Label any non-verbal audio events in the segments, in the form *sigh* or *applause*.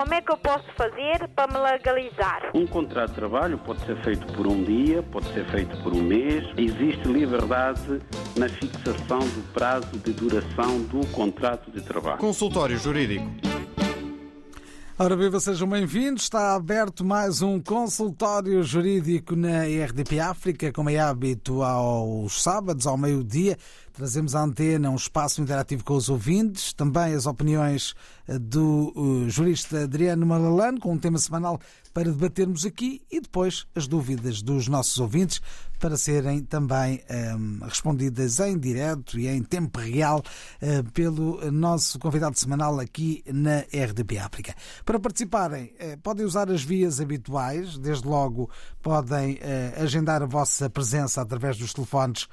Como é que eu posso fazer para me legalizar? Um contrato de trabalho pode ser feito por um dia, pode ser feito por um mês. Existe liberdade na fixação do prazo de duração do contrato de trabalho. Consultório Jurídico. Ora, viva, sejam bem-vindos. Está aberto mais um consultório jurídico na RDP África, como é hábito aos sábados, ao meio-dia. Trazemos à antena um espaço interativo com os ouvintes, também as opiniões do jurista Adriano Malalano, com um tema semanal para debatermos aqui e depois as dúvidas dos nossos ouvintes para serem também um, respondidas em direto e em tempo real uh, pelo nosso convidado semanal aqui na RDP África. Para participarem, podem usar as vias habituais, desde logo podem agendar a vossa presença através dos telefones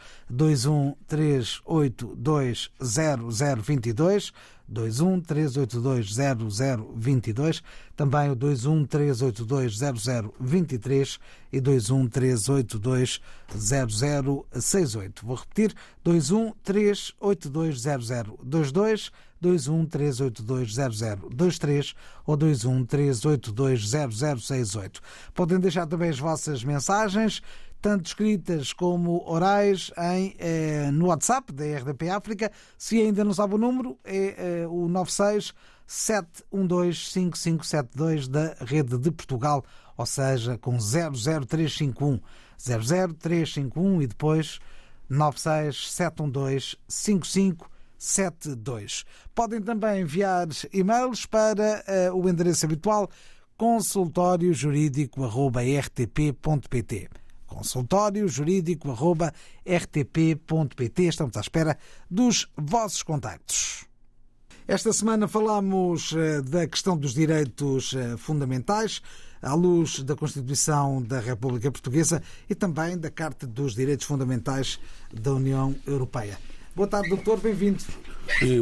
213820022 21 382 0022, também o 21 382 0023 e 21 382 0068. Vou repetir: 21 382 0022, 21 382 0023 ou 21 382 0068. Podem deixar também as vossas mensagens tanto escritas como orais, em, eh, no WhatsApp da RDP África. Se ainda não sabe o número, é eh, o 96 7125572 da Rede de Portugal, ou seja, com 00351. 00351 e depois 96 712 5572. Podem também enviar e-mails para uh, o endereço habitual consultóriojurídico.rtp.pt consultório jurídico.rtp.pt. Estamos à espera dos vossos contactos. Esta semana falamos da questão dos direitos fundamentais, à luz da Constituição da República Portuguesa e também da Carta dos Direitos Fundamentais da União Europeia. Boa tarde, doutor, bem-vindo.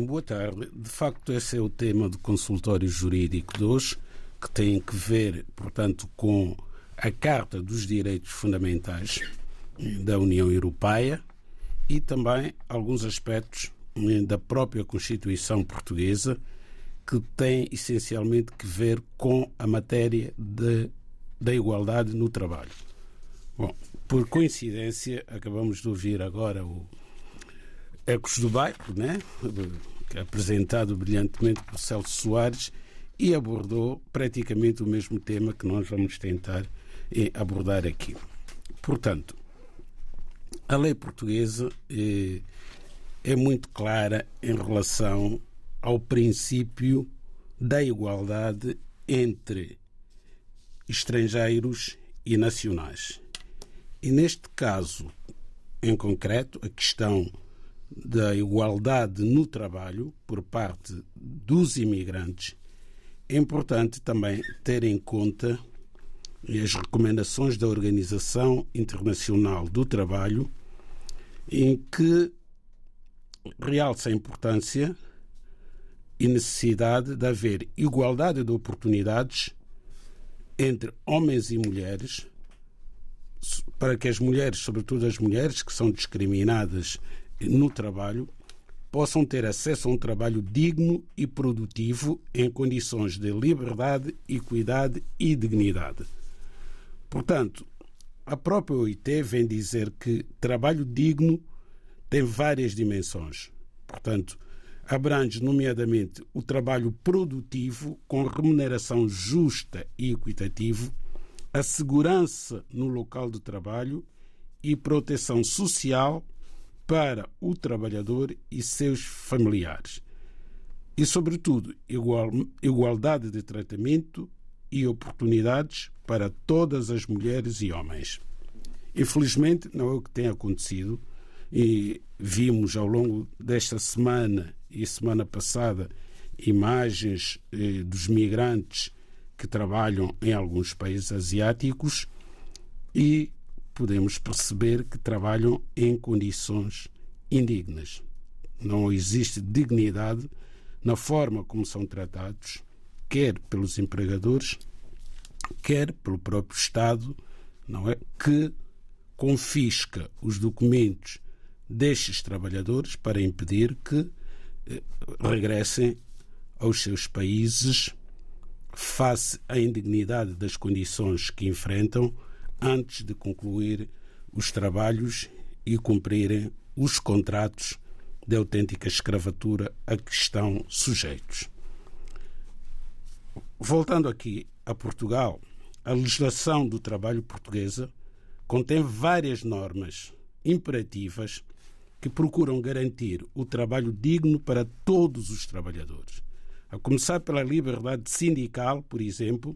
Boa tarde. De facto, esse é o tema do consultório jurídico de hoje, que tem que ver, portanto, com a Carta dos Direitos Fundamentais da União Europeia e também alguns aspectos da própria Constituição Portuguesa que têm essencialmente que ver com a matéria de, da igualdade no trabalho. Bom, por coincidência, acabamos de ouvir agora o Ecos do Bairro, né? apresentado brilhantemente por Celso Soares, e abordou praticamente o mesmo tema que nós vamos tentar abordar aqui. Portanto, a lei portuguesa é, é muito clara em relação ao princípio da igualdade entre estrangeiros e nacionais. E neste caso, em concreto, a questão da igualdade no trabalho por parte dos imigrantes, é importante também ter em conta e as recomendações da Organização Internacional do Trabalho, em que realça a importância e necessidade de haver igualdade de oportunidades entre homens e mulheres, para que as mulheres, sobretudo as mulheres que são discriminadas no trabalho, possam ter acesso a um trabalho digno e produtivo em condições de liberdade, equidade e dignidade. Portanto, a própria OIT vem dizer que trabalho digno tem várias dimensões. Portanto, abrange, nomeadamente, o trabalho produtivo com remuneração justa e equitativa, a segurança no local de trabalho e proteção social para o trabalhador e seus familiares. E, sobretudo, igual, igualdade de tratamento e oportunidades para todas as mulheres e homens. Infelizmente, não é o que tem acontecido e vimos ao longo desta semana e semana passada imagens eh, dos migrantes que trabalham em alguns países asiáticos e podemos perceber que trabalham em condições indignas. Não existe dignidade na forma como são tratados quer pelos empregadores, quer pelo próprio Estado, não é? Que confisca os documentos destes trabalhadores para impedir que eh, regressem aos seus países, face à indignidade das condições que enfrentam antes de concluir os trabalhos e cumprirem os contratos de autêntica escravatura a que estão sujeitos. Voltando aqui a Portugal, a legislação do trabalho portuguesa contém várias normas imperativas que procuram garantir o trabalho digno para todos os trabalhadores. A começar pela liberdade sindical, por exemplo,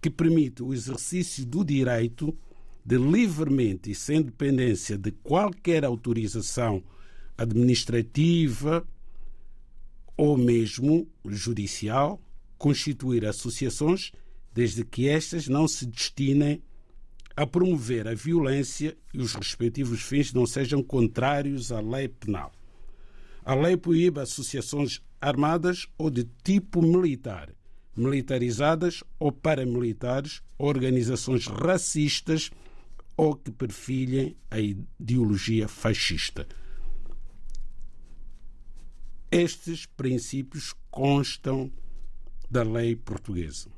que permite o exercício do direito de livremente e sem dependência de qualquer autorização administrativa ou mesmo judicial, constituir associações, desde que estas não se destinem a promover a violência e os respectivos fins não sejam contrários à lei penal. A lei proíbe associações armadas ou de tipo militar, militarizadas ou paramilitares, organizações racistas ou que perfilhem a ideologia fascista. Estes princípios constam da lei portuguesa.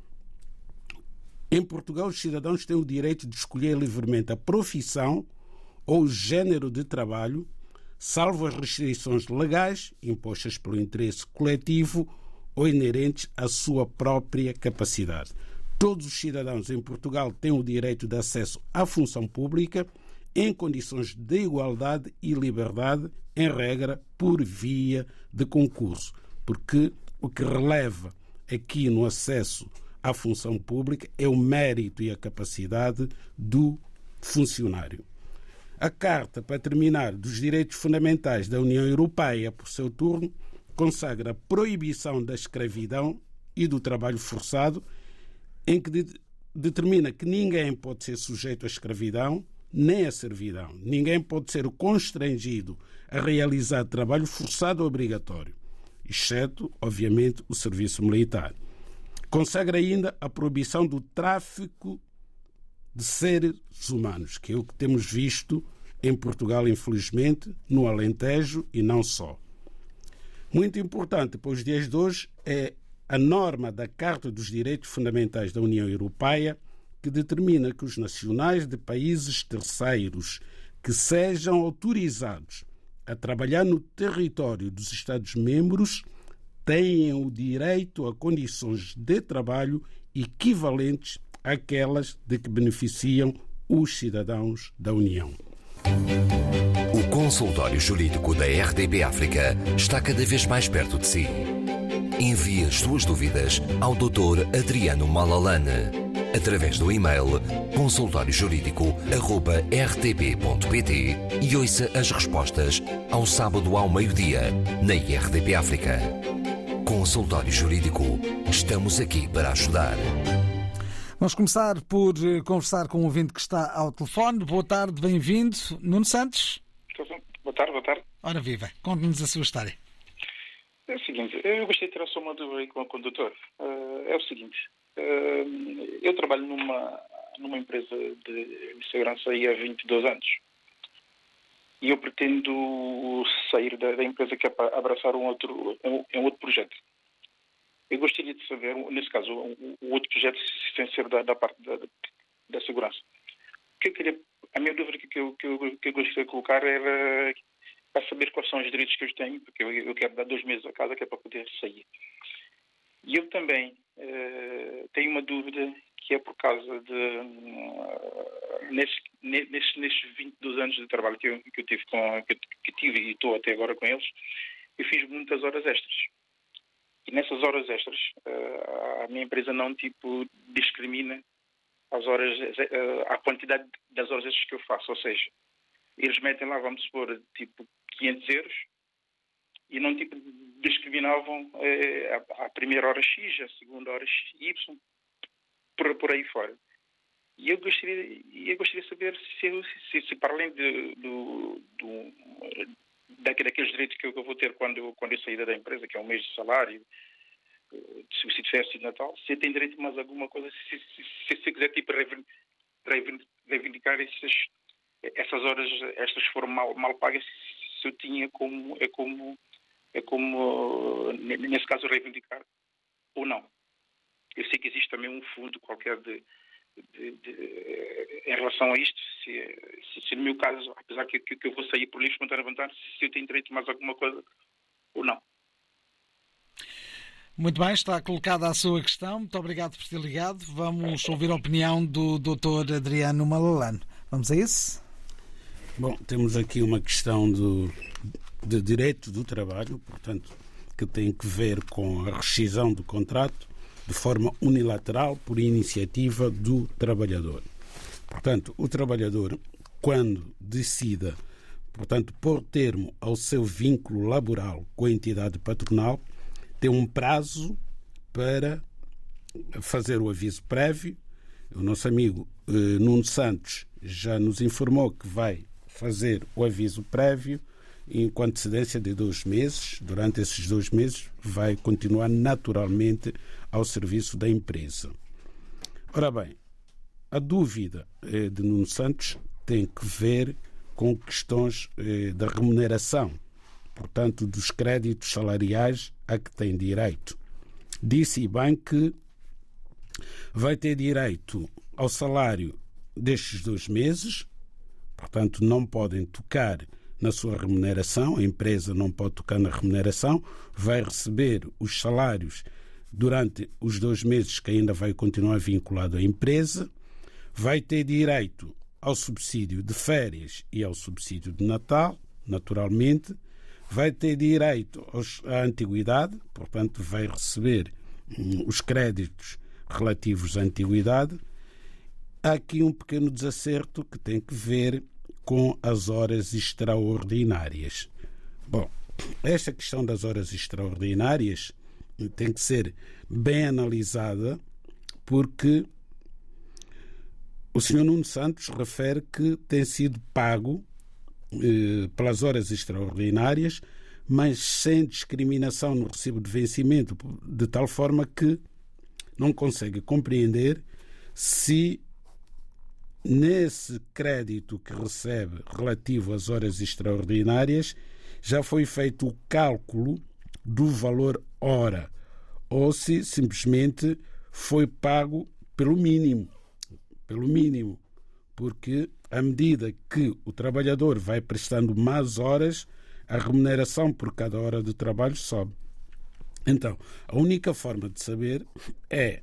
Em Portugal, os cidadãos têm o direito de escolher livremente a profissão ou o género de trabalho, salvo as restrições legais impostas pelo interesse coletivo ou inerentes à sua própria capacidade. Todos os cidadãos em Portugal têm o direito de acesso à função pública em condições de igualdade e liberdade, em regra, por via de concurso, porque o que releva aqui no acesso à função pública é o mérito e a capacidade do funcionário. A Carta, para terminar, dos Direitos Fundamentais da União Europeia, por seu turno, consagra a proibição da escravidão e do trabalho forçado, em que de determina que ninguém pode ser sujeito à escravidão nem à servidão. Ninguém pode ser constrangido a realizar trabalho forçado ou obrigatório exceto, obviamente, o serviço militar. Consagra ainda a proibição do tráfico de seres humanos, que é o que temos visto em Portugal, infelizmente, no Alentejo e não só. Muito importante para os dias de hoje é a norma da Carta dos Direitos Fundamentais da União Europeia que determina que os nacionais de países terceiros que sejam autorizados a trabalhar no território dos Estados-membros têm o direito a condições de trabalho equivalentes àquelas de que beneficiam os cidadãos da União. O consultório jurídico da RDB África está cada vez mais perto de si. Envie as suas dúvidas ao Dr. Adriano Malalane através do e-mail consultóriojurídico.rtp.pt e ouça as respostas ao sábado ao meio-dia na IRDP África. Consultório Jurídico. Estamos aqui para ajudar. Vamos começar por eh, conversar com um ouvinte que está ao telefone. Boa tarde, bem-vindo. Nuno Santos. Boa tarde, boa tarde. Ora viva, conte-nos a sua história. É o seguinte, eu gostaria de tirar só uma dúvida aí com o condutor. Uh, é o seguinte, uh, eu trabalho numa, numa empresa de segurança aí há 22 anos. E eu pretendo sair da, da empresa que é para abraçar um outro, um, um, outro projeto. Eu gostaria de saber, nesse caso, o, um, outro projeto sem ser da, da parte da, da segurança. O que eu queria, a minha dúvida que eu, que eu, que eu gostaria de colocar era para saber quais são os direitos que eu tenho, porque eu, eu quero dar dois meses a casa que é para poder sair. E eu também uh, tenho uma dúvida que é por causa de nesses, nesses, nesses 22 anos de trabalho que eu, que eu tive com que, que tive e estou até agora com eles, eu fiz muitas horas extras. E nessas horas extras, uh, a minha empresa não tipo discrimina as horas, a quantidade das horas extras que eu faço, ou seja, eles metem lá, vamos supor, tipo 500 euros e não tipo discriminavam eh, a, primeira hora X, a segunda hora Y, por, por aí fora. E eu gostaria, eu gostaria de saber se, se, se para além de, do, do, daqueles direitos que eu vou ter quando, quando eu sair da empresa, que é um mês de salário, subsídio de festa de Natal, se tem direito a mais alguma coisa, se, se, se, se quiser tipo, reivindicar esses, essas horas, estas foram mal, mal pagas, se eu tinha como, é como, é como, nesse caso, reivindicar ou não. Eu sei que existe também um fundo qualquer de, de, de, em relação a isto, se, se, se, no meu caso, apesar que, que, que eu vou sair por livre espontânea vontade, se eu tenho direito a mais alguma coisa ou não. Muito bem, está colocada a sua questão. Muito obrigado por ter ligado. Vamos ouvir a opinião do Dr. Adriano Malalano. Vamos a isso? Bom, temos aqui uma questão do, de direito do trabalho, portanto, que tem que ver com a rescisão do contrato de forma unilateral por iniciativa do trabalhador. Portanto, o trabalhador, quando decida, portanto, pôr termo ao seu vínculo laboral com a entidade patronal, tem um prazo para fazer o aviso prévio. O nosso amigo eh, Nuno Santos já nos informou que vai fazer o aviso prévio e com antecedência de dois meses. Durante esses dois meses, vai continuar naturalmente ao serviço da empresa. Ora bem, a dúvida eh, de Nuno Santos tem que ver com questões eh, da remuneração portanto, dos créditos salariais a que tem direito. Disse bem que vai ter direito ao salário destes dois meses, portanto, não podem tocar na sua remuneração, a empresa não pode tocar na remuneração, vai receber os salários durante os dois meses que ainda vai continuar vinculado à empresa, vai ter direito ao subsídio de férias e ao subsídio de Natal, naturalmente, vai ter direito à antiguidade, portanto, vai receber hum, os créditos relativos à antiguidade. Há aqui um pequeno desacerto que tem que ver com as horas extraordinárias. Bom, esta questão das horas extraordinárias tem que ser bem analisada porque o Sr. Nuno Santos refere que tem sido pago eh, pelas horas extraordinárias, mas sem discriminação no recibo de vencimento, de tal forma que não consegue compreender se nesse crédito que recebe relativo às horas extraordinárias já foi feito o cálculo do valor hora ou se simplesmente foi pago pelo mínimo, pelo mínimo, porque à medida que o trabalhador vai prestando mais horas, a remuneração por cada hora de trabalho sobe. Então, a única forma de saber é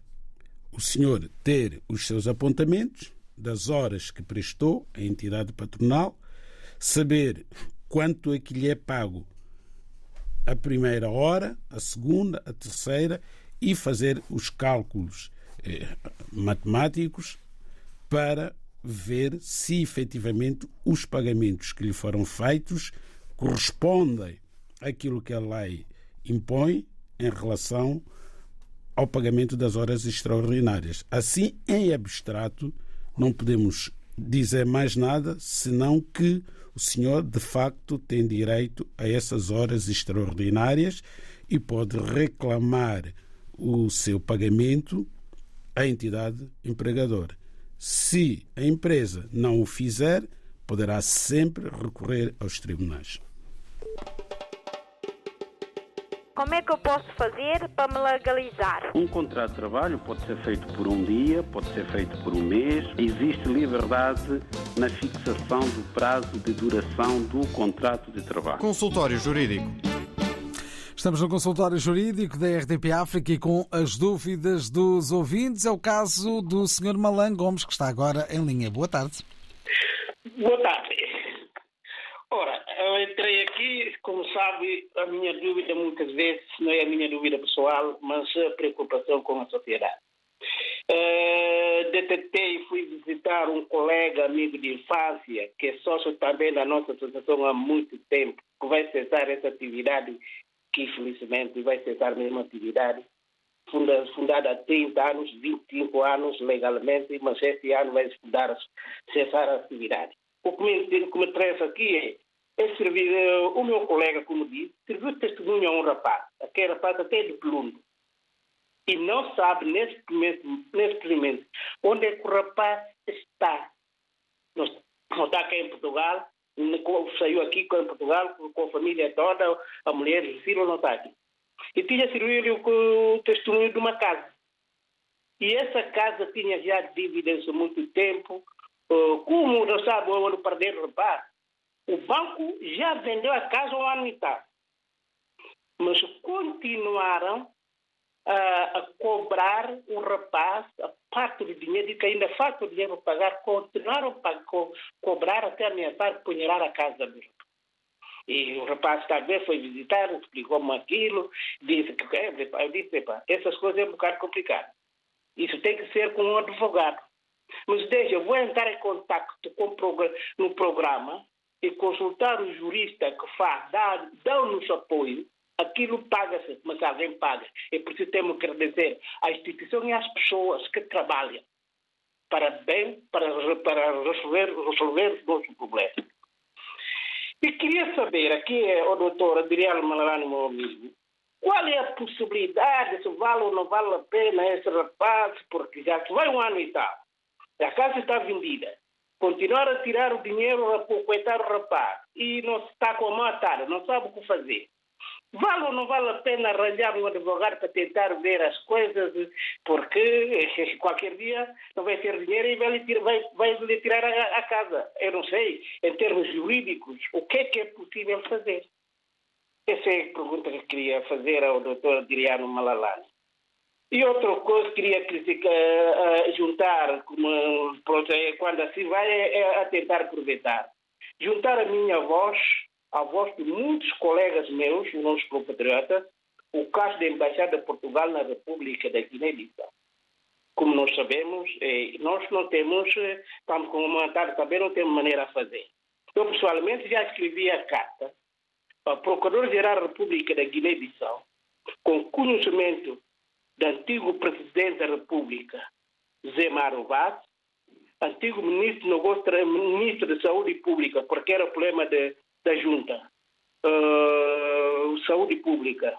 o senhor ter os seus apontamentos das horas que prestou a entidade patronal, saber quanto é que lhe é pago a primeira hora, a segunda, a terceira e fazer os cálculos eh, matemáticos para ver se efetivamente os pagamentos que lhe foram feitos correspondem àquilo que a lei impõe em relação ao pagamento das horas extraordinárias. Assim, em abstrato, não podemos dizer mais nada senão que o senhor de facto tem direito a essas horas extraordinárias e pode reclamar o seu pagamento à entidade empregadora. Se a empresa não o fizer, poderá sempre recorrer aos tribunais. Como é que eu posso fazer para me legalizar? Um contrato de trabalho pode ser feito por um dia, pode ser feito por um mês. Existe liberdade na fixação do prazo de duração do contrato de trabalho. Consultório Jurídico. Estamos no consultório jurídico da RDP África e com as dúvidas dos ouvintes. É o caso do Sr. Malan Gomes, que está agora em linha. Boa tarde. Boa tarde. Entrei aqui, como sabe, a minha dúvida muitas vezes não é a minha dúvida pessoal, mas a preocupação com a sociedade. Uh, detectei e fui visitar um colega amigo de infância, que é sócio também da nossa associação há muito tempo, que vai cessar essa atividade que infelizmente vai cessar a mesma atividade, funda, fundada há 30 anos, 25 anos legalmente, mas este ano vai fundar, cessar a atividade. O que me, que me interessa aqui é, é servir, eh, o meu colega, como disse, serviu testemunho a um rapaz, aquele rapaz até de plundo, e não sabe nesse momento, momento onde é que o rapaz está. Não está aqui em Portugal, saiu aqui com Portugal com a família toda, a mulher, o filho não está aqui. E tinha servido o testemunho de uma casa. E essa casa tinha já dívidas há muito tempo. Uh, como não sabe onde perder o rapaz? O banco já vendeu a casa e tal. Mas continuaram a, a cobrar o rapaz a parte do dinheiro que ainda falta o dinheiro para pagar, continuaram a co cobrar até ameaçar punhar a casa do. E o rapaz também foi visitar, explicou-me aquilo, disse que é, eu disse, essas coisas é um bocado complicado. Isso tem que ser com um advogado. Mas deixa, eu vou entrar em contato com, no programa e consultar o jurista que faz, dá apoio, aquilo paga-se, mas alguém paga. É por isso temos que agradecer à instituição e às pessoas que trabalham para bem, para, para resolver, resolver os nossos problemas. E queria saber, aqui é o doutor Adriano Malarani, meu amigo, qual é a possibilidade, se vale ou não vale a pena esse rapaz, porque já vai um ano e tal, a casa está vendida, continuar a tirar o dinheiro a coitado o rapaz e não se está com a mão atada, não sabe o que fazer. Vale ou não vale a pena arranjar um advogado para tentar ver as coisas, porque *laughs* qualquer dia não vai ter dinheiro e vai lhe tirar, vai, vai lhe tirar a, a, casa. Eu não sei, em termos jurídicos, o que é que é possível fazer? Essa é a pergunta que queria fazer ao doutor Adriano Malalani. E outra coisa que queria criticar, uh, juntar, como, pronto, é, quando assim vai, é, é a tentar aproveitar. Juntar a minha voz à voz de muitos colegas meus, nossos compatriotas, o caso da Embaixada de Portugal na República da Guiné-Bissau. Como nós sabemos, eh, nós não temos, eh, estamos com uma também não temos maneira a fazer. Eu, pessoalmente, já escrevi a carta ao Procurador-Geral da República da Guiné-Bissau, com conhecimento do antigo Presidente da República, Zé Maro Vaz, antigo Ministro, Ministro de Saúde Pública, porque era problema de da Junta uh, Saúde Pública,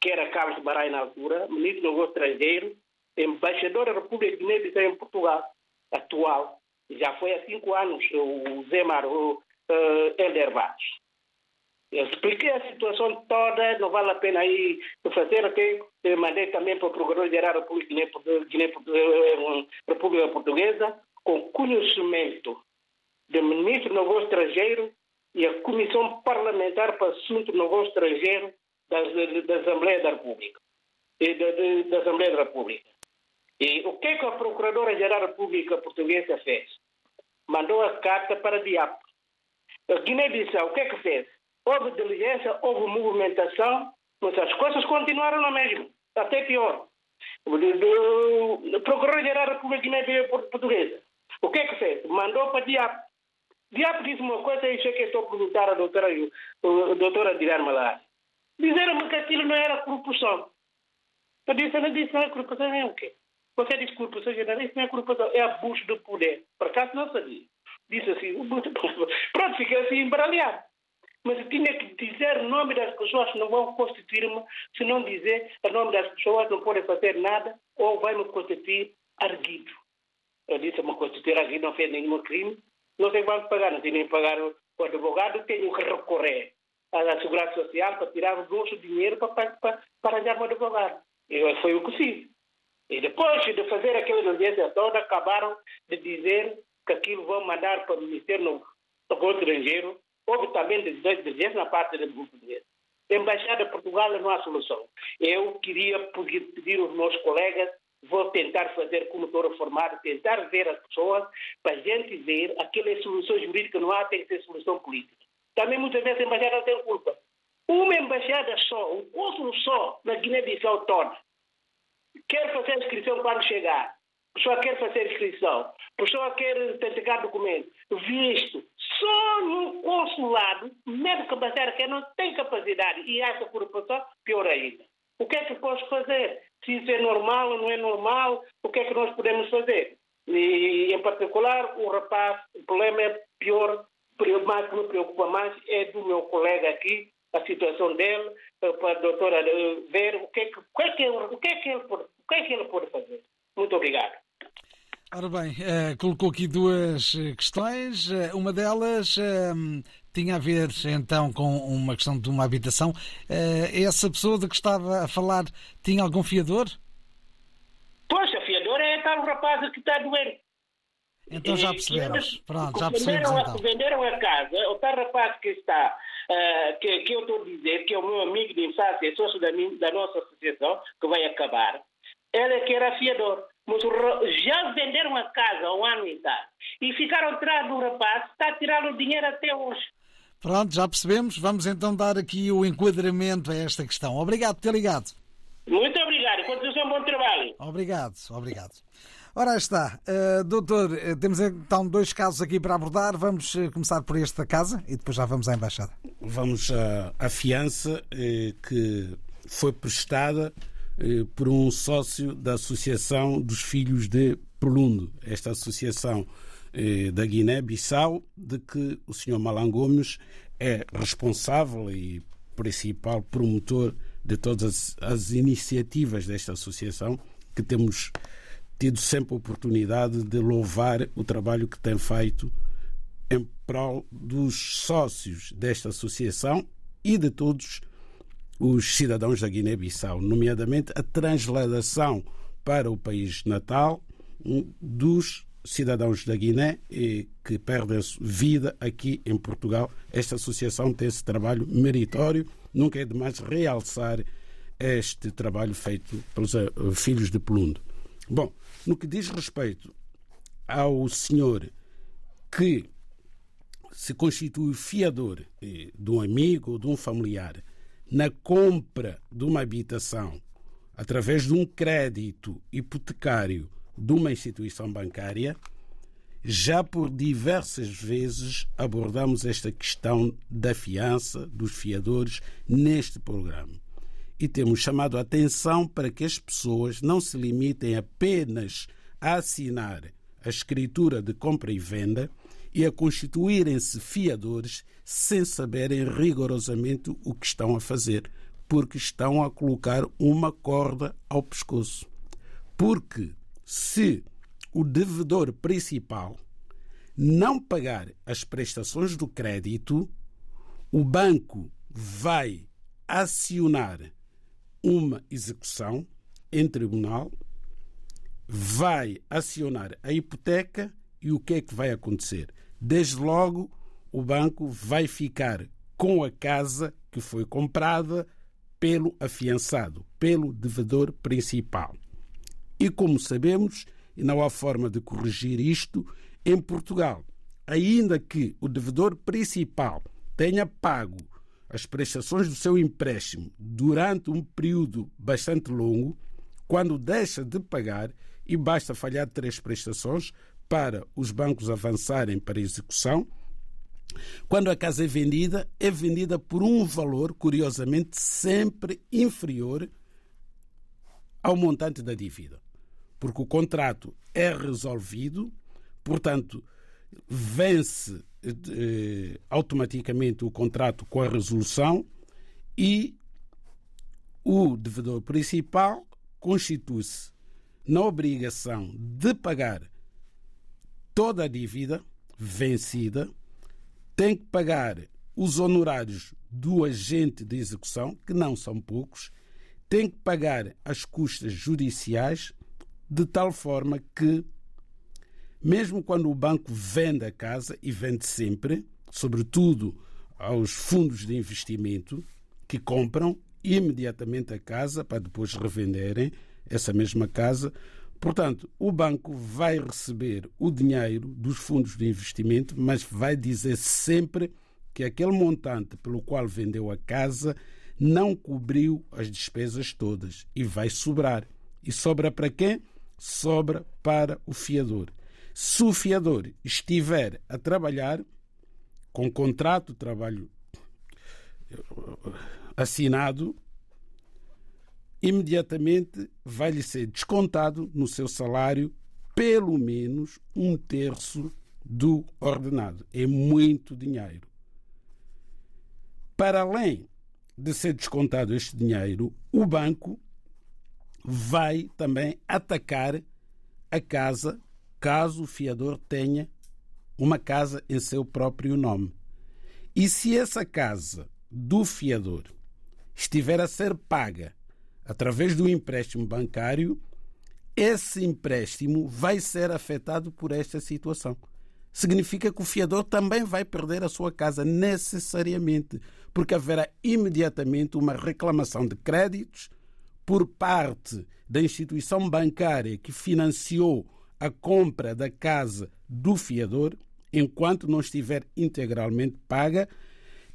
que era Carlos Barai na altura, ministro do Negócio Estrangeiro, embaixador da República de Guiné-Bissau em Portugal, atual. Já foi há cinco anos o Zé o uh, Vaz. Eu expliquei a situação toda, não vale a pena aí fazer, ok? Eu mandei também para o Procurador-Geral da República, Portuguesa, com conhecimento do Ministro do Negócio Estrangeiro e a Comissão Parlamentar para Assuntos no Negócio Estrangeiro da, da, Assembleia da República. E da, da, da Assembleia da República. E o que, é que a Procuradora-Geral da República Portuguesa fez? Mandou a carta para a DIAP. A Guiné-Bissau, o que é que fez? Houve diligência, houve movimentação, mas as coisas continuaram na mesma, até pior. O Procurador-Geral da República Guiné-Bissau Portuguesa, o que é que fez? Mandou para DIAP Diabo disse uma coisa e isso é que estou a perguntar à doutora, a doutora Dilar Malar. Disseram-me que aquilo não era corrupção. Eu disse, não disse, não é corrupção, é o quê? Você disse corrupção general, isso não é corrupção, é abuso de poder. Por acaso não sabia. Disse assim, *laughs* pronto, fiquei assim embaralhado. Mas tinha que dizer o nome das pessoas que não vão constituir-me, se não dizer o nome das pessoas não podem fazer nada ou vai me constituir arguido. Eu disse, me constituir arguido, não fez nenhum crime, não tem quanto pagar, não tem nem pagar o advogado, tenho que recorrer à Segurança Social para tirar o nosso dinheiro para, para, para arranjar um advogado. E foi o que fiz. E depois de fazer aquela diligência toda, acabaram de dizer que aquilo vão mandar para o Ministério do Estrangeiro. Houve também diligência na parte da portuguesa. Embaixada de Portugal não há solução. Eu queria pedir aos meus colegas vou tentar fazer como estou reformado, tentar ver as pessoas para a gente ver aquela solução jurídica não há, tem que ser solução política. Também muitas vezes a embaixada tem culpa. Uma embaixada só, um cônsul só na Guiné-Bissau toda, quer fazer inscrição quando chegar, pessoa quer fazer inscrição, pessoa quer autenticar documento, visto, só no consulado, mesmo que que não tem capacidade e acha corrupção, pior ainda. O que é que posso fazer? Se isso é normal ou não é normal, o que é que nós podemos fazer? E, em particular, o rapaz, o problema é pior, mais que me preocupa mais é do meu colega aqui, a situação dele, eh, para a doutora eh, ver o que é que, o que, é que, ele, o que, é que, ele, pode, o que, é que ele pode fazer. Muito obrigado. Ora bem, eh, colocou aqui duas questões. Uma delas tinha a ver então com uma questão de uma habitação. Uh, essa pessoa de que estava a falar tinha algum fiador? Pois, a fiador tal rapaz que está doente. Então já percebemos. e- Pronto, já percebemos a- então. venderam a casa, o tal rapaz que está, ah, que, que eu estou a dizer, que é o meu amigo de infância, sócio da, da nossa associação, que vai acabar, ele é que era fiador. Mas já venderam a casa há um ano e tal. E ficaram atrás do rapaz, está a tirar o dinheiro até hoje. Pronto, já percebemos. Vamos então dar aqui o enquadramento a esta questão. Obrigado por ter ligado. Muito obrigado. Continuação, bom trabalho. Obrigado, obrigado. Ora aí está, Uh, doutor, uh, temos então dois casos aqui para abordar. Vamos uh, começar por este da casa e depois já vamos à embaixada. Vamos à, à fiança eh, que foi prestada eh, por um sócio da Associação dos Filhos de Pelundo, esta associação eh, da Guiné-Bissau, de que o Sr. Malan Gomes é responsável e principal promotor de todas as, as iniciativas desta associação, que temos tido sempre a oportunidade de louvar o trabalho que tem feito em prol dos sócios desta associação e de todos os cidadãos da Guiné-Bissau, nomeadamente a transladação para o país natal dos cidadãos da Guiné que perdem vida aqui em Portugal. Esta associação tem esse trabalho meritório. Nunca é demais realçar este trabalho feito pelos eh, filhos de Pelundo. Bom, no que diz respeito ao senhor que se constitui fiador eh, de um amigo ou de um familiar na compra de uma habitação através de um crédito hipotecário de uma instituição bancária, já por diversas vezes abordamos esta questão da fiança dos fiadores neste programa. E temos chamado a atenção para que as pessoas não se limitem apenas a assinar a escritura de compra e venda e a constituírem-se fiadores sem saberem rigorosamente o que estão a fazer, porque estão a colocar uma corda ao pescoço. Porque se o devedor principal não pagar as prestações do crédito, o banco vai acionar uma execução em tribunal, vai acionar a hipoteca e o que é que vai acontecer? Desde logo, o banco vai ficar com a casa que foi comprada pelo afiançado, pelo devedor principal. E como sabemos, e não há forma de corrigir isto, em Portugal, ainda que o devedor principal tenha pago as prestações do seu empréstimo durante um período bastante longo, quando deixa de pagar, e basta falhar três prestações para os bancos avançarem para a execução, quando a casa é vendida, é vendida por um valor, curiosamente, sempre inferior ao montante da dívida. Porque o contrato é resolvido, portanto, vence eh, automaticamente o contrato com a resolução e o devedor principal constitui-se na obrigação de pagar toda a dívida vencida, tem que pagar os honorários do agente de execução, que não são poucos, tem que pagar as custas judiciais, de tal forma que, mesmo quando o banco vende a casa, e vende sempre, sobretudo aos fundos de investimento, que compram imediatamente a casa para depois revenderem essa mesma casa. Portanto, o banco vai receber o dinheiro dos fundos de investimento, mas vai dizer sempre que aquele montante pelo qual vendeu a casa não cobriu as despesas todas e vai sobrar. E sobra para quem? Sobra para o fiador. Se o fiador estiver a trabalhar com contrato de trabalho assinado, imediatamente vai-lhe ser descontado no seu salário pelo menos um terço do ordenado. É muito dinheiro. Para além de ser descontado este dinheiro, o banco vai também atacar a casa caso o fiador tenha uma casa em seu próprio nome. E se essa casa do fiador estiver a ser paga através do empréstimo bancário, esse empréstimo vai ser afetado por esta situação. Significa que o fiador também vai perder a sua casa necessariamente, porque haverá imediatamente uma reclamação de créditos por parte da instituição bancária que financiou a compra da casa do fiador, enquanto não estiver integralmente paga,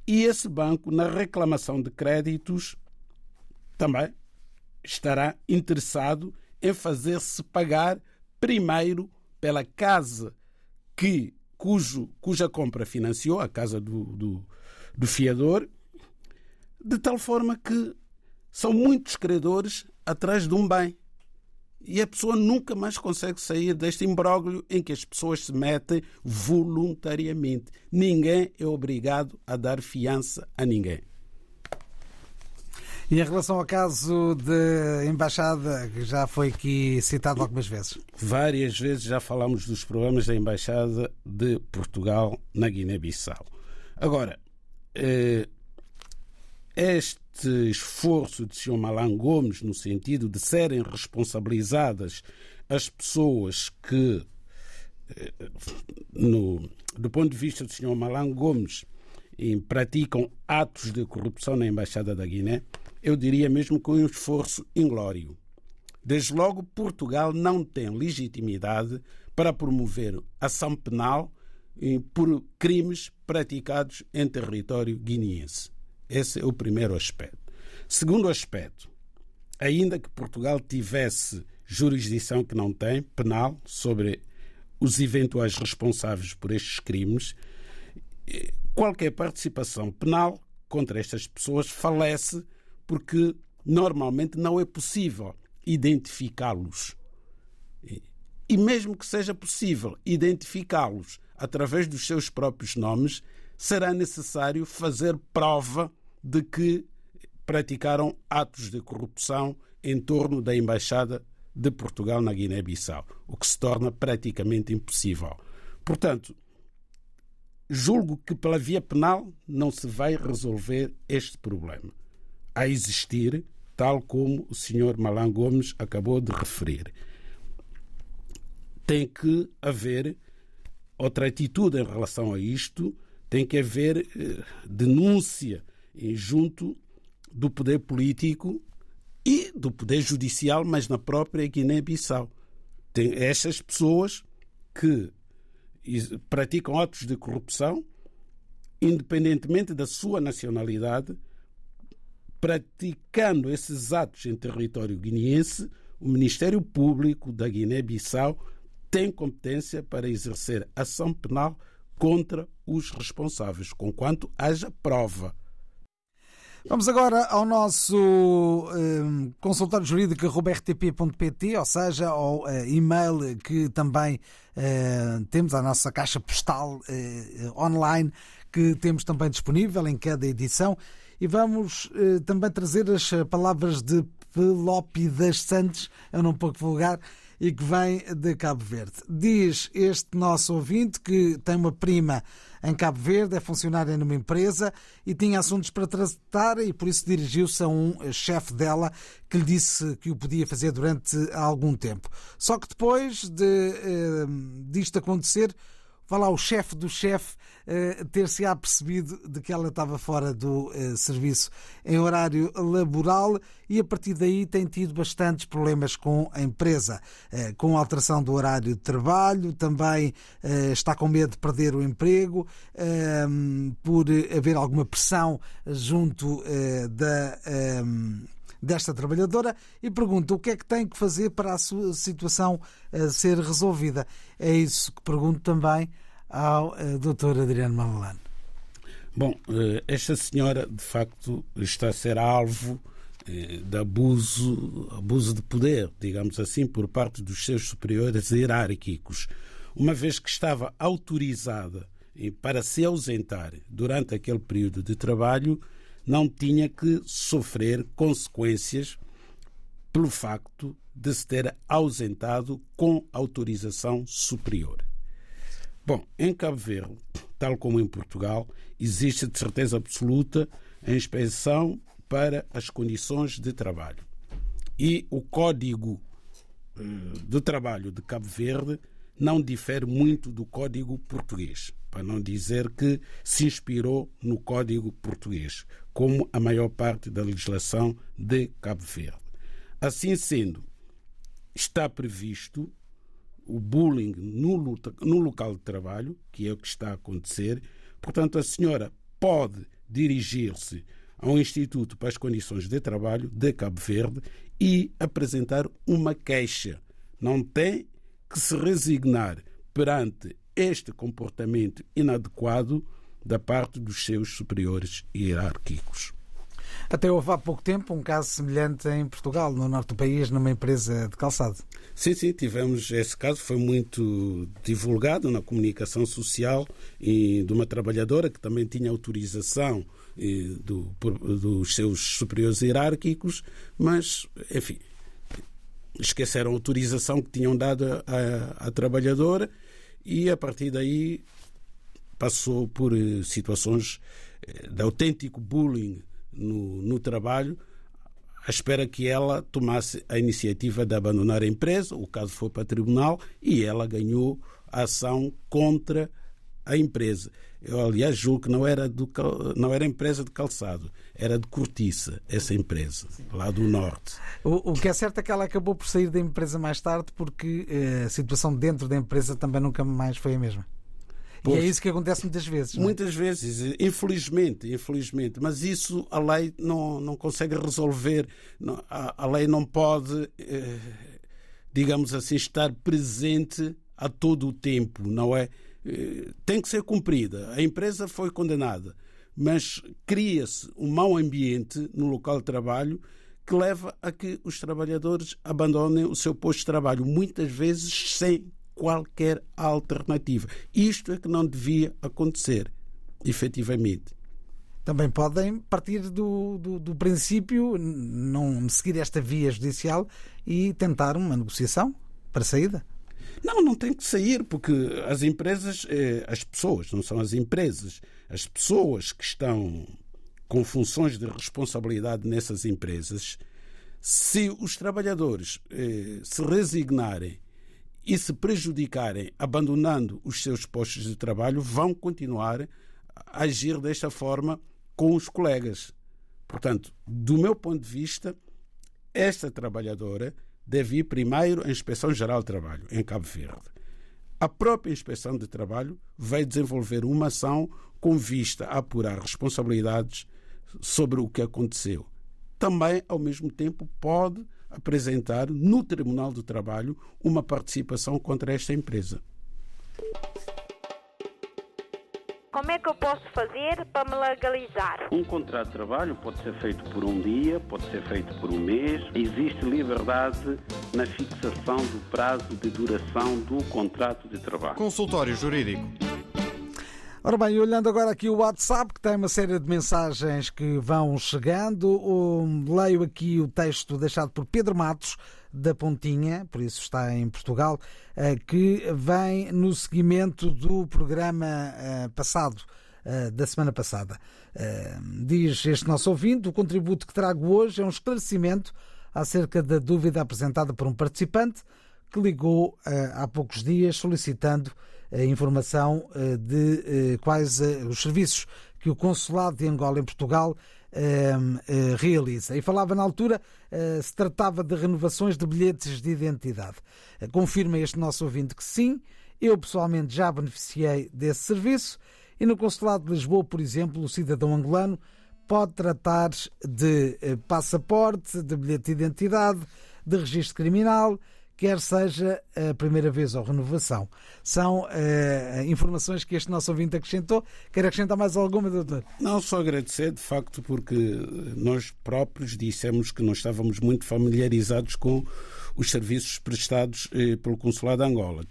e esse banco, na reclamação de créditos, também estará interessado em fazer-se pagar primeiro pela casa que, cujo, cuja compra financiou, a casa do, do, do fiador, de tal forma que são muitos credores atrás de um bem. E a pessoa nunca mais consegue sair deste imbróglio em que as pessoas se metem voluntariamente. Ninguém é obrigado a dar fiança a ninguém. E em relação ao caso da embaixada, que já foi aqui citado algumas vezes? Várias vezes já falamos dos problemas da embaixada de Portugal na Guiné-Bissau. Agora, eh, este esforço de Sr. Malan Gomes, no sentido de serem responsabilizadas as pessoas que, eh, no, do ponto de vista do Sr. Malan Gomes, praticam atos de corrupção na Embaixada da Guiné, eu diria mesmo com um esforço inglório. Desde logo, Portugal não tem legitimidade para promover ação penal por crimes praticados em território guineense. Esse é o primeiro aspecto. Segundo aspecto, ainda que Portugal tivesse jurisdição que não tem, penal, sobre os eventuais responsáveis por estes crimes, qualquer participação penal contra estas pessoas falece porque normalmente não é possível identificá-los. E mesmo que seja possível identificá-los através dos seus próprios nomes, será necessário fazer prova de que praticaram atos de corrupção em torno da embaixada de Portugal na Guiné-Bissau, o que se torna praticamente impossível. Portanto, julgo que pela via penal não se vai resolver este problema a existir, tal como o Sr. Malan Gomes acabou de referir. Tem que haver outra atitude em relação a isto, tem que haver eh, denúncia junto do poder político e do poder judicial, mas na própria Guiné-Bissau. Tem estas pessoas que praticam atos de corrupção, independentemente da sua nacionalidade, praticando esses atos em território guineense, o Ministério Público da Guiné-Bissau tem competência para exercer ação penal contra os responsáveis, conquanto haja prova. Vamos agora ao nosso um, consultório jurídico robertp.pt, ou seja, ao uh, e-mail que também uh, temos, a nossa caixa postal uh, online, que temos também disponível em cada edição e vamos eh, também trazer as eh, palavras de Pelópidas Santos, é um nome pouco vulgar, e que vem de Cabo Verde. Diz este nosso ouvinte que tem uma prima em Cabo Verde, é funcionária numa empresa e tinha assuntos para tratar e por isso dirigiu-se a um chefe dela que lhe disse que o podia fazer durante algum tempo. Só que depois de, eh, disto acontecer, vá lá, o chefe do chefe uh, ter-se apercebido de que ela estava fora do uh, serviço. Em horário laboral e a partir daí tem tido bastantes problemas com a empresa, uh, com a alteração do horário de trabalho, também está com medo de perder o emprego, por haver alguma pressão junto da desta trabalhadora e pergunta o que é que tem que fazer para a sua situação eh, ser resolvida. É isso que pergunto também ao eh, Dr. Adriano Malalano. Bom, eh, esta senhora de facto está a ser alvo de abuso, abuso de poder, digamos assim, por parte dos seus superiores hierárquicos, uma vez que estava autorizada para se ausentar durante aquele período de trabalho não tinha que sofrer consequências pelo facto de se ter ausentado com autorização superior. Bom, em Cabo Verde, tal como em Portugal, existe de certeza absoluta a inspeção para as condições de trabalho. E o Código do Trabalho de Cabo Verde não difere muito do Código Português, para não dizer que se inspirou no Código Português, como a maior parte da legislação de Cabo Verde. Assim sendo, está previsto o bullying no, no local de trabalho, que é o que está a acontecer. Portanto, a senhora pode dirigir-se ao Instituto para as Condições de Trabalho de Cabo Verde e apresentar uma queixa. Não tem que se resignar perante este comportamento inadequado da parte dos seus superiores hierárquicos. Até houve há pouco tempo um caso semelhante em Portugal, no norte do país, numa empresa de calçado. Sim, sim, tivemos esse caso, foi muito divulgado na comunicação social e de uma trabalhadora que também tinha autorização do, dos seus superiores hierárquicos, mas, enfim, esqueceram a autorização que tinham dado à trabalhadora e a partir daí passou por eh, situações eh, de autêntico bullying no, no trabalho, à espera que ela tomasse a iniciativa de abandonar a empresa. O caso foi para tribunal e ela ganhou a ação contra a empresa. Eu, aliás, julgo que não era, do, não era empresa de calçado, era de cortiça, essa empresa, lá do norte. O, o, que é certo é que ela acabou por sair da empresa mais tarde porque eh, a situação dentro da empresa também nunca mais foi a mesma. Pois, e é isso que acontece muitas vezes. Não? É? Muitas vezes, infelizmente, infelizmente. Mas isso a lei não, não consegue resolver. A, a lei não pode, eh, digamos assim, estar presente a todo o tempo, não é? Eh, tem que ser cumprida. A empresa foi condenada, mas cria-se um mau ambiente no local de trabalho que leva a que os trabalhadores abandonem o seu posto de trabalho, muitas vezes sem qualquer alternativa. Isto é que não devia acontecer, efetivamente. Também podem partir do, do, do princípio, não seguir esta via judicial e tentar uma negociação para saída. Não, não tem que sair, porque as empresas, eh, as pessoas, não são as empresas, as pessoas que estão com funções de responsabilidade nessas empresas, se os trabalhadores eh, se resignarem e se prejudicarem abandonando os seus postos de trabalho, vão continuar a agir desta forma com os colegas. Portanto, do meu ponto de vista, esta trabalhadora deve ir primeiro à Inspeção Geral de Trabalho, em Cabo Verde. A própria Inspeção de Trabalho vai desenvolver uma ação com vista a apurar responsabilidades sobre o que aconteceu. Também, ao mesmo tempo, pode apresentar no Tribunal do Trabalho uma participação contra esta empresa. Como é que eu posso fazer para me legalizar? Um contrato de trabalho pode ser feito por um dia, pode ser feito por um mês. Existe liberdade na fixação do prazo de duração do contrato de trabalho. Consultório Jurídico. Ora bem, olhando agora aqui o WhatsApp, que tem uma série de mensagens que vão chegando, leio aqui o texto deixado por Pedro Matos, da Pontinha, por isso está em Portugal, eh, que vem no seguimento do programa eh, passado, eh, da semana passada. Diz este nosso ouvinte: o contributo que trago hoje é um esclarecimento acerca da dúvida apresentada por um participante que ligou há poucos dias solicitando a informação de quais os serviços que o Consulado de Angola em Portugal realiza. E falava na altura, eh, se tratava de renovações de bilhetes de identidade. Eh, confirma este nosso ouvinte que sim, eu pessoalmente já beneficiei desse serviço e no Consulado de Lisboa, por exemplo, o cidadão angolano pode tratar de passaporte, de bilhete de identidade, de registro criminal, quer seja a primeira vez ou renovação. São uh, informações que este nosso ouvinte acrescentou. Quer acrescentar mais alguma, doutor? Não, só agradecer, de facto, porque nós próprios dissemos que não estávamos muito familiarizados com os serviços prestados eh, pelo Consulado de Angola.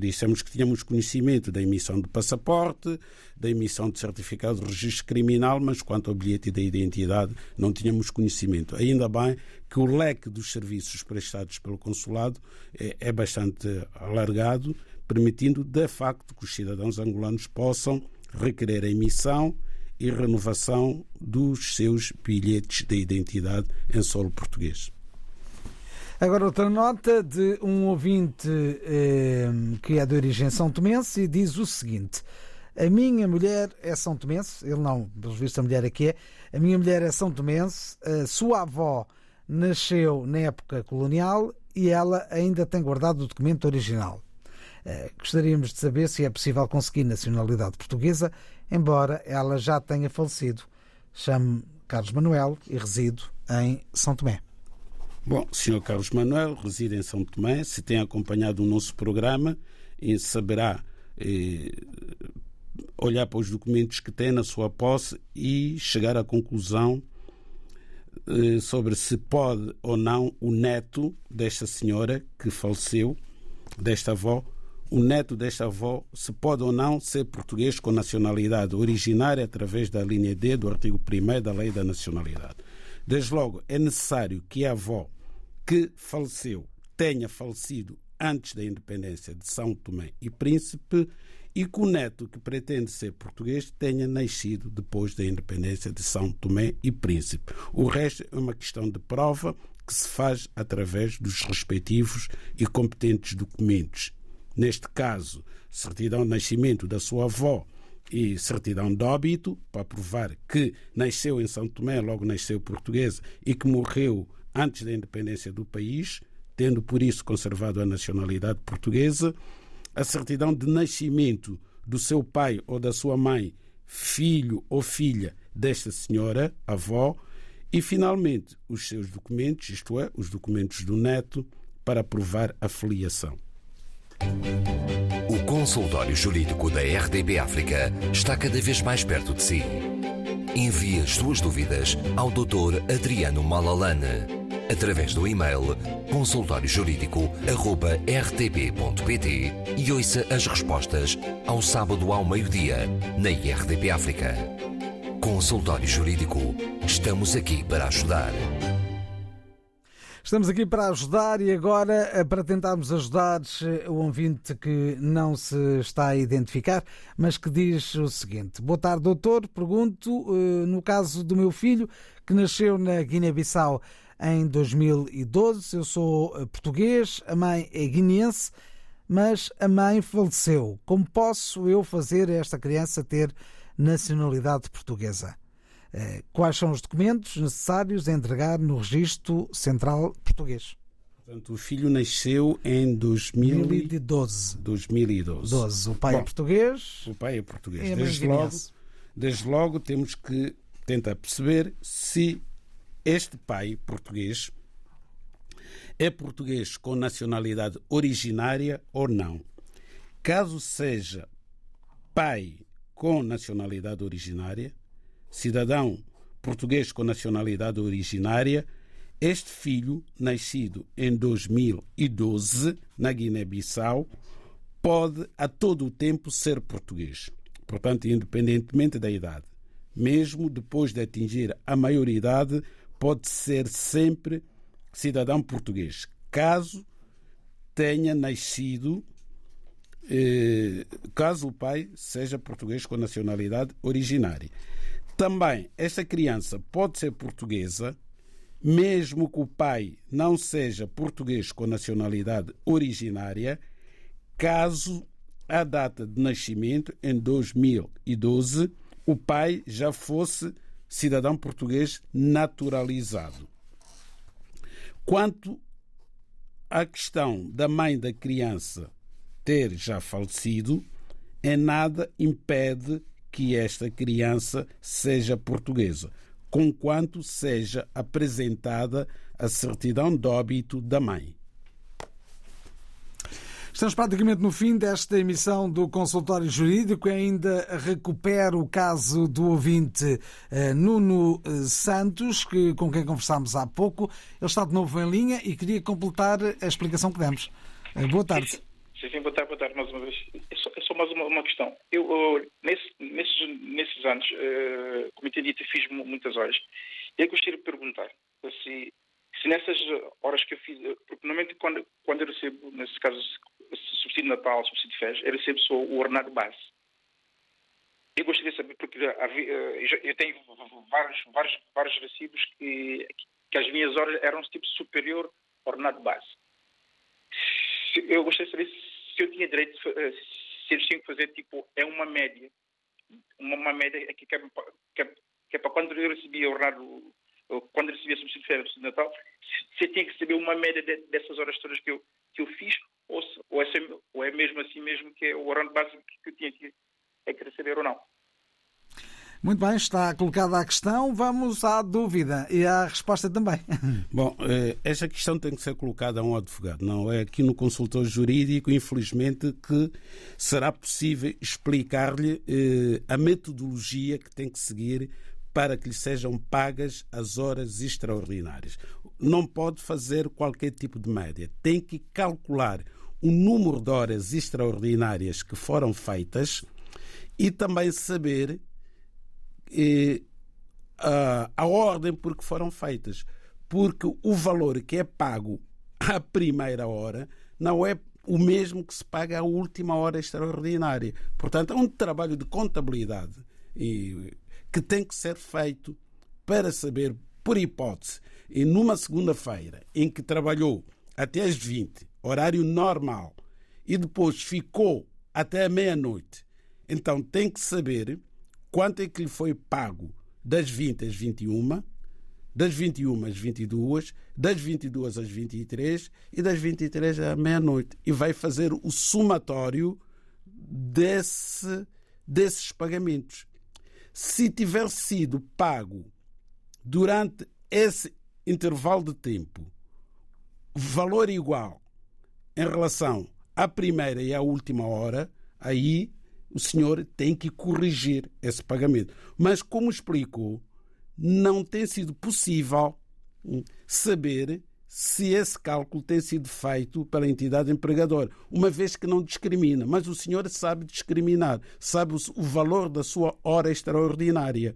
Dissemos que tínhamos conhecimento da emissão de passaporte, da emissão de certificado de registro criminal, mas quanto ao bilhete da identidade não tínhamos conhecimento. Ainda bem que o leque dos serviços prestados pelo Consulado é, é bastante alargado, permitindo de facto que os cidadãos angolanos possam requerer a emissão e renovação dos seus bilhetes de identidade em solo português. Agora outra nota de um ouvinte eh, que é de origem São Tomense e diz o seguinte. A minha mulher é São Tomense, ele não, pelo visto a mulher aqui é, a minha mulher é São Tomense, a sua avó nasceu na época colonial e ela ainda tem guardado o documento original. Eh, gostaríamos de saber se é possível conseguir nacionalidade portuguesa, embora ela já tenha falecido. Chamo Carlos Manuel e resido em São Tomé. Bom, Sr. Carlos Manuel reside em São Tomé. Se tem acompanhado o nosso programa, saberá eh, olhar para os documentos que tem na sua posse e chegar à conclusão eh, sobre se pode ou não o neto desta senhora que faleceu, desta avó, o neto desta avó, se pode ou não ser português com nacionalidade originária através da linha D do artigo 1 da Lei da Nacionalidade. Desde logo, é necessário que a avó que faleceu tenha falecido antes da independência de São Tomé e Príncipe e que o neto que pretende ser português tenha nascido depois da independência de São Tomé e Príncipe. O resto é uma questão de prova que se faz através dos respectivos e competentes documentos. Neste caso, certidão de nascimento da sua avó e certidão de óbito, para provar que nasceu em São Tomé, logo nasceu portuguesa e que morreu antes da independência do país, tendo por isso conservado a nacionalidade portuguesa, a certidão de nascimento do seu pai ou da sua mãe, filho ou filha desta senhora, avó, e finalmente os seus documentos, isto é, os documentos do neto, para provar a filiação. O consultório jurídico da RDB África está cada vez mais perto de si. Envie as suas dúvidas ao Dr. Adriano Malalane através do e-mail consultóriojurídico.rtp.pt e ouça as respostas ao sábado ao meio-dia na IRTP África. Consultório Jurídico. Estamos aqui para ajudar. Estamos aqui para ajudar e agora eh, para tentarmos ajudar eh, o ouvinte que não se está a identificar, mas que diz o seguinte: Boa tarde, doutor. Pergunto, eh, no caso do meu filho que nasceu na Guiné-Bissau, em 2012. Eu sou eh, português, a mãe é guineense, mas a mãe faleceu. Como posso eu fazer esta criança ter nacionalidade portuguesa? Eh, quais são os documentos necessários a entregar no Registro Central Português? Portanto, o filho nasceu em 2012. 2012. 12. O pai é Bom, é português. O pai é português. É desde, logo, desde logo temos que tentar perceber se este pai português é português com nacionalidade originária ou não. Caso seja pai com nacionalidade originária, cidadão português com nacionalidade originária, este filho, nascido em 2012 na Guiné-Bissau, pode a todo o tempo ser português, portanto, independentemente da idade. Mesmo depois de atingir a maioridade, pode ser sempre cidadão português, caso tenha nascido, eh, caso o pai seja português com nacionalidade originária. Também, esta criança pode ser portuguesa, mesmo que o pai não seja português com nacionalidade originária, caso a data de nascimento, em 2012, o pai já fosse cidadão português naturalizado. Quanto à questão da mãe da criança ter já falecido, em nada impede que esta criança seja portuguesa, conquanto seja apresentada a certidão de óbito da mãe. Estamos praticamente no fim desta emissão do consultório jurídico. Ainda recupero o caso do ouvinte eh, Nuno eh, Santos, que, com quem conversámos há pouco. Ele está de novo em linha e queria completar a explicação que demos. Eh, boa tarde. Sim, sim, boa tarde, boa tarde mais uma vez. É só, é só mais uma, uma, questão. Eu, eu nesse, nesses, nesses anos, uh, como eu tinha dito, fiz muitas horas. Eu gostaria de perguntar se, se nessas horas que eu fiz, porque normalmente quando, quando eu recebo, nesse caso, subsídio Natal, subsídio férias, eu recebo só o ordenado base. Eu gostaria de saber, porque eh, eu tenho vários, vários, vários recibos que, que as minhas horas eram tipo superior ordenado base. Eu gostaria de saber se eu tinha direito, eh, se eles tinham que fazer, tipo, é uma média. Uma, média que, que, é, que, é, que é para quando eu recebia o ordenado, quando eu recebia subsídio de férias de Natal, eu tinha que saber uma média de, dessas horas todas que eu, que eu fiz, ou, se, ou, é, ou é mesmo assim mesmo que é o ordenado base que eu tinha que, é que receber ou não. Muito bem, está colocada a questão. Vamos à dúvida e à resposta também. *laughs* Bom, eh, esta questão tem que ser colocada a um advogado, não é aqui no consultor jurídico, infelizmente, que será possível explicar-lhe eh, a metodologia que tem que seguir para que lhe sejam pagas as horas extraordinárias. Não pode fazer qualquer tipo de média. Tem que calcular o número de horas extraordinárias que foram feitas e também saber eh, a, a ordem por que foram feitas. Porque o valor que é pago à primeira hora não é o mesmo que se paga à última hora extraordinária. Portanto, é um trabalho de contabilidade e, que tem que ser feito para saber, por hipótese, e numa segunda-feira em que trabalhou até às 20, horário normal, e depois ficou até a meia-noite, então tem que saber quanto é que lhe foi pago das 20 às 21, das 21 às 22, das 22 às 23 e das 23 à meia-noite. E vai fazer o somatório desse, desses pagamentos. Se tiver sido pago durante esse intervalo de tempo valor igual em relação à primeira e à última hora, aí o senhor tem que corrigir esse pagamento. Mas, como explicou, não tem sido possível hum, saber se esse cálculo tem sido feito pela entidade empregadora, uma vez que não discrimina. Mas o senhor sabe discriminar, sabe o valor da sua hora extraordinária.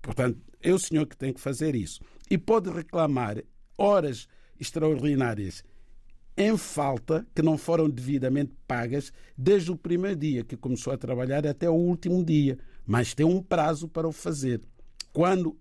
Portanto, é o senhor que tem que fazer isso. E pode reclamar horas extraordinárias em falta que não foram devidamente pagas desde o primeiro dia que começou a trabalhar até o último dia, mas tem um prazo para o fazer. Quando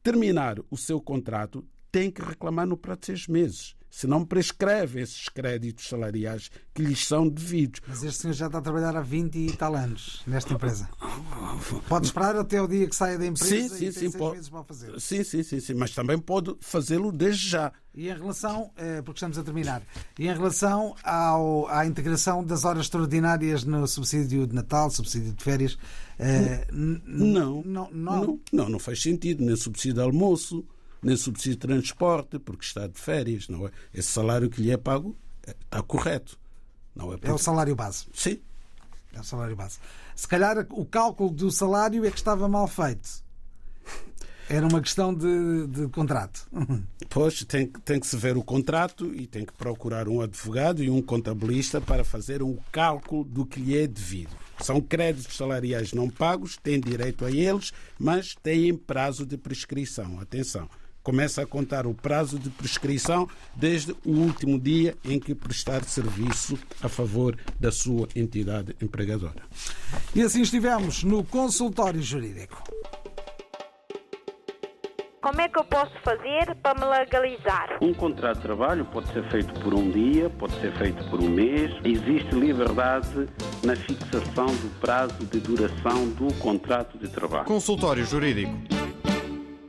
terminar o seu contrato, tem que reclamar no prazo de seis meses. Senão prescreve esses créditos salariais que lhes são devidos. Mas este senhor já está a trabalhar há 20 e tal anos nesta empresa. *laughs* Pode esperar até o dia que saia da empresa sim, sim, e tem sim, seis pode... meses para fazer. Sim, sim, sim, sim, mas também pode fazê-lo desde já. E em relação, eh, porque estamos a terminar, e em relação ao, à integração das horas extraordinárias no subsídio de Natal, subsídio de férias, eh, não, não, não, não, não, não faz sentido, nem subsídio de almoço nem subsídio de transporte, porque está de férias, não é? Esse salário que lhe é pago é, está correto. Não é, porque... é o salário base. Sim. É o salário base. Se calhar o cálculo do salário é que estava mal feito. Era uma questão de, de contrato. *laughs* Pois, tem, tem que se ver o contrato e tem que procurar um advogado e um contabilista para fazer um cálculo do que lhe é devido. São créditos salariais não pagos, têm direito a eles, mas têm prazo de prescrição. Atenção começa a contar o prazo de prescrição desde o último dia em que prestar serviço a favor da sua entidade empregadora. E assim estivemos no consultório jurídico. Como é que eu posso fazer para me legalizar? Um contrato de trabalho pode ser feito por um dia, pode ser feito por um mês. Existe liberdade na fixação do prazo de duração do contrato de trabalho. Consultório Jurídico